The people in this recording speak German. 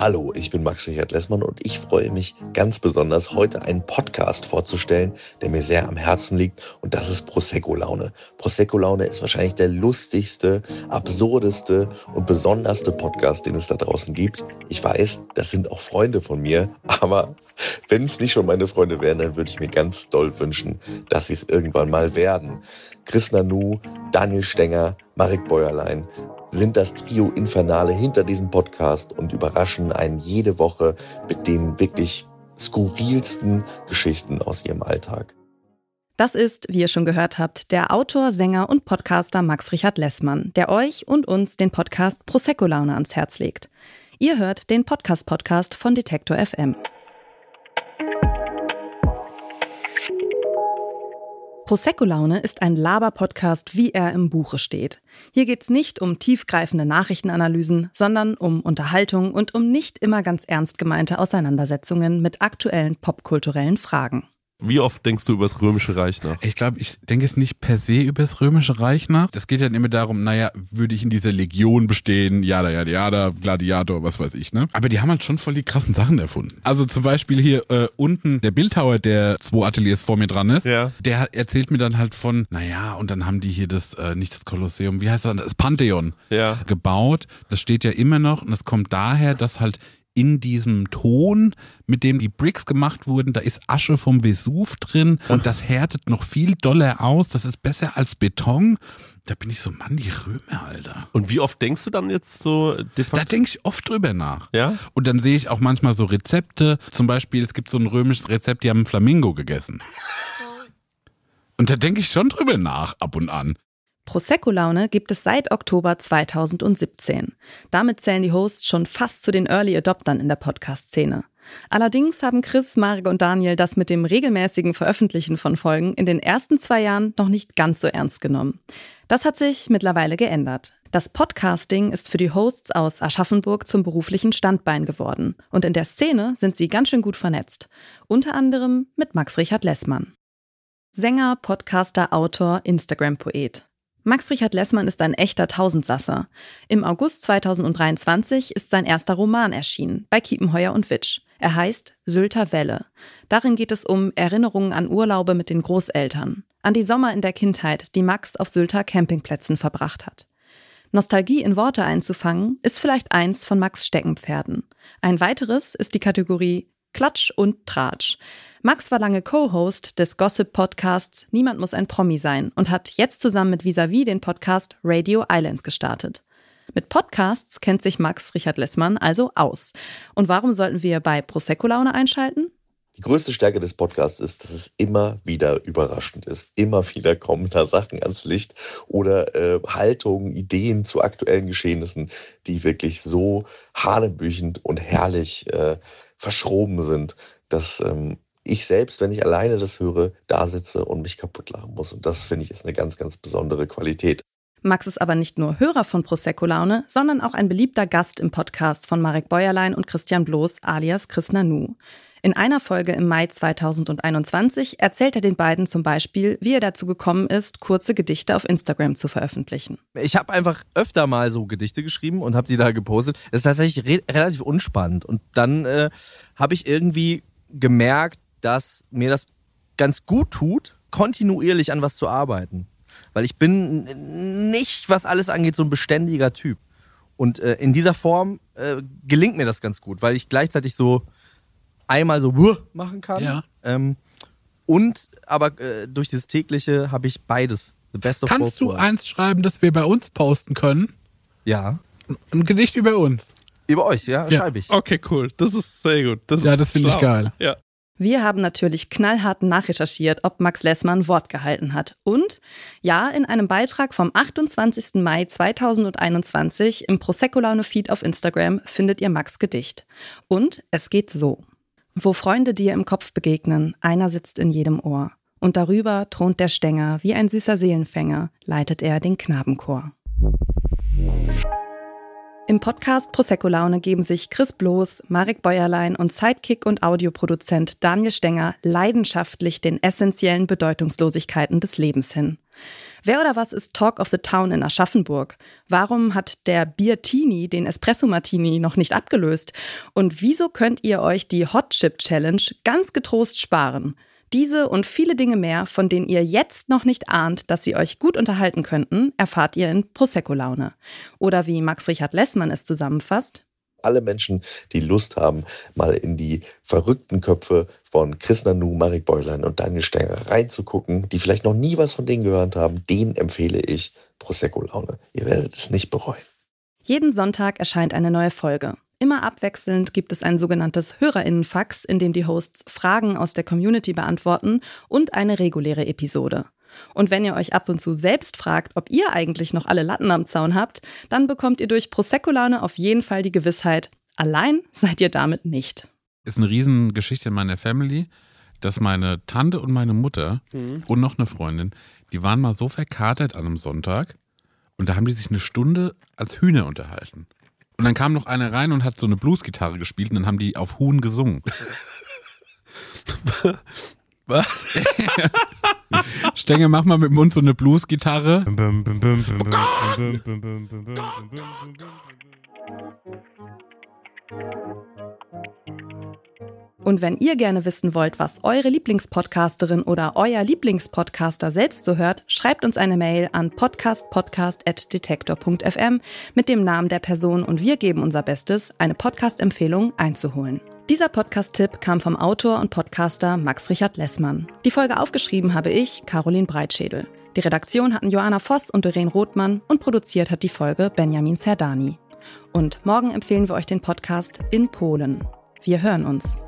Hallo, ich bin Max Richard Lessmann und ich freue mich ganz besonders, heute einen Podcast vorzustellen, der mir sehr am Herzen liegt und das ist Prosecco Laune. Prosecco Laune ist wahrscheinlich der lustigste, absurdeste und besonderste Podcast, den es da draußen gibt. Ich weiß, das sind auch Freunde von mir, aber wenn es nicht schon meine Freunde wären, dann würde ich mir ganz doll wünschen, dass sie es irgendwann mal werden. Chris Nanu, Daniel Stenger, Marek Bäuerlein, sind das Trio Infernale hinter diesem Podcast und überraschen einen jede Woche mit den wirklich skurrilsten Geschichten aus ihrem Alltag. Das ist, wie ihr schon gehört habt, der Autor, Sänger und Podcaster Max Richard Lessmann, der euch und uns den Podcast Prosecco Laune ans Herz legt. Ihr hört den Podcast-Podcast von Detektor FM. Prosecco-Laune ist ein Laber-Podcast, wie er im Buche steht. Hier geht's nicht um tiefgreifende Nachrichtenanalysen, sondern um Unterhaltung und um nicht immer ganz ernst gemeinte Auseinandersetzungen mit aktuellen popkulturellen Fragen. Wie oft denkst du über das Römische Reich nach? Ich glaube, ich denke jetzt nicht per se über das Römische Reich nach. Das geht dann immer darum, naja, würde ich in dieser Legion bestehen, jada, jada, jada, Gladiator, was weiß ich, ne? Aber die haben halt schon voll die krassen Sachen erfunden. Also zum Beispiel hier äh, unten der Bildhauer, der zwei Ateliers vor mir dran ist, Ja. der erzählt mir dann halt von, naja, und dann haben die hier das, äh, nicht das Kolosseum, wie heißt das, das Pantheon Ja. gebaut. Das steht ja immer noch und das kommt daher, dass halt in diesem Ton, mit dem die Bricks gemacht wurden, da ist Asche vom Vesuv drin und das härtet noch viel doller aus. Das ist besser als Beton. Da bin ich so, Mann, die Römer, Alter. Und wie oft denkst du dann jetzt so de Da denke ich oft drüber nach. Ja? Und dann sehe ich auch manchmal so Rezepte. Zum Beispiel, es gibt so ein römisches Rezept, die haben einen Flamingo gegessen. Und da denke ich schon drüber nach, ab und an. Prosecco-Laune gibt es seit Oktober 2017. Damit zählen die Hosts schon fast zu den Early Adoptern in der Podcast-Szene. Allerdings haben Chris, Marek und Daniel das mit dem regelmäßigen Veröffentlichen von Folgen in den ersten zwei Jahren noch nicht ganz so ernst genommen. Das hat sich mittlerweile geändert. Das Podcasting ist für die Hosts aus Aschaffenburg zum beruflichen Standbein geworden. Und in der Szene sind sie ganz schön gut vernetzt. Unter anderem mit Max Richard Lessmann. Sänger, Podcaster, Autor, Instagram-Poet. Max Richard Lessmann ist ein echter Tausendsasser. Im August 2023 ist sein erster Roman erschienen, bei Kiepenheuer und Witsch. Er heißt Sylter Welle. Darin geht es um Erinnerungen an Urlaube mit den Großeltern, an die Sommer in der Kindheit, die Max auf Sylter Campingplätzen verbracht hat. Nostalgie in Worte einzufangen, ist vielleicht eins von Max Steckenpferden. Ein weiteres ist die Kategorie Klatsch und Tratsch. Max war lange Co-Host des Gossip-Podcasts Niemand muss ein Promi sein und hat jetzt zusammen mit Visavi den Podcast Radio Island gestartet. Mit Podcasts kennt sich Max Richard Lessmann also aus. Und warum sollten wir bei Prosecco Laune einschalten? Die größte Stärke des Podcasts ist, dass es immer wieder überraschend ist. Immer wieder kommen da Sachen ans Licht oder äh, Haltungen, Ideen zu aktuellen Geschehnissen, die wirklich so hanebüchend und herrlich äh, verschroben sind, dass ähm, ich selbst, wenn ich alleine das höre, da sitze und mich kaputt lachen muss. Und das finde ich ist eine ganz, ganz besondere Qualität. Max ist aber nicht nur Hörer von Prosecco Laune, sondern auch ein beliebter Gast im Podcast von Marek Bäuerlein und Christian Bloß alias Chris Nanu. In einer Folge im Mai 2021 erzählt er den beiden zum Beispiel, wie er dazu gekommen ist, kurze Gedichte auf Instagram zu veröffentlichen. Ich habe einfach öfter mal so Gedichte geschrieben und habe die da gepostet. Das ist tatsächlich re relativ unspannend. Und dann äh, habe ich irgendwie gemerkt, dass mir das ganz gut tut, kontinuierlich an was zu arbeiten. Weil ich bin nicht, was alles angeht, so ein beständiger Typ. Und äh, in dieser Form äh, gelingt mir das ganz gut, weil ich gleichzeitig so einmal so wuh machen kann. Ja. Ähm, und aber äh, durch das tägliche habe ich beides. The best of Kannst both du worlds. eins schreiben, das wir bei uns posten können? Ja. Ein Gedicht über uns. Über euch, ja, Ja. schreibe ich. Okay, cool. Das ist sehr gut. Das Ja, ist das finde ich geil. Ja. Wir haben natürlich knallhart nachrecherchiert, ob Max Lessmann Wort gehalten hat. Und ja, in einem Beitrag vom 28. Mai 2021 im Prosecco Laune Feed auf Instagram findet ihr Max Gedicht. Und es geht so. Wo Freunde dir im Kopf begegnen, einer sitzt in jedem Ohr. Und darüber thront der Stänger, wie ein süßer Seelenfänger, leitet er den Knabenchor. Im Podcast Prosecco Laune geben sich Chris Bloß, Marek Bäuerlein und Sidekick und Audioproduzent Daniel Stenger leidenschaftlich den essentiellen Bedeutungslosigkeiten des Lebens hin. Wer oder was ist Talk of the Town in Aschaffenburg? Warum hat der Biertini den Espresso Martini noch nicht abgelöst? Und wieso könnt ihr euch die Hot Chip Challenge ganz getrost sparen? Diese und viele Dinge mehr, von denen ihr jetzt noch nicht ahnt, dass sie euch gut unterhalten könnten, erfahrt ihr in Prosecco-Laune. Oder wie Max Richard Lessmann es zusammenfasst, alle Menschen, die Lust haben, mal in die verrückten Köpfe von Chris Nanu, Marek Beulein und Daniel Stenger reinzugucken, die vielleicht noch nie was von denen gehört haben, denen empfehle ich Prosecco Laune. Ihr werdet es nicht bereuen. Jeden Sonntag erscheint eine neue Folge. Immer abwechselnd gibt es ein sogenanntes Hörerinnenfax, in dem die Hosts Fragen aus der Community beantworten und eine reguläre Episode. Und wenn ihr euch ab und zu selbst fragt, ob ihr eigentlich noch alle Latten am Zaun habt, dann bekommt ihr durch Prosecco-Laune auf jeden Fall die Gewissheit, allein seid ihr damit nicht. Ist eine Riesengeschichte in meiner Family, dass meine Tante und meine Mutter mhm. und noch eine Freundin, die waren mal so verkatert an einem Sonntag und da haben die sich eine Stunde als Hühner unterhalten. Und dann kam noch einer rein und hat so eine Bluesgitarre gespielt und dann haben die auf Huhn gesungen. Was? Stenge, mach mal mit dem Mund so eine Bluesgitarre. Und wenn ihr gerne wissen wollt, was eure Lieblingspodcasterin oder euer Lieblingspodcaster selbst so hört, schreibt uns eine Mail an podcastpodcast.detektor.fm mit dem Namen der Person und wir geben unser Bestes, eine Podcast-Empfehlung einzuholen. Dieser Podcast-Tipp kam vom Autor und Podcaster Max Richard Lessmann. Die Folge aufgeschrieben habe ich, Caroline Breitschädel. Die Redaktion hatten Joanna Voss und Doreen Rothmann und produziert hat die Folge Benjamin Zerdani. Und morgen empfehlen wir euch den Podcast In Polen. Wir hören uns.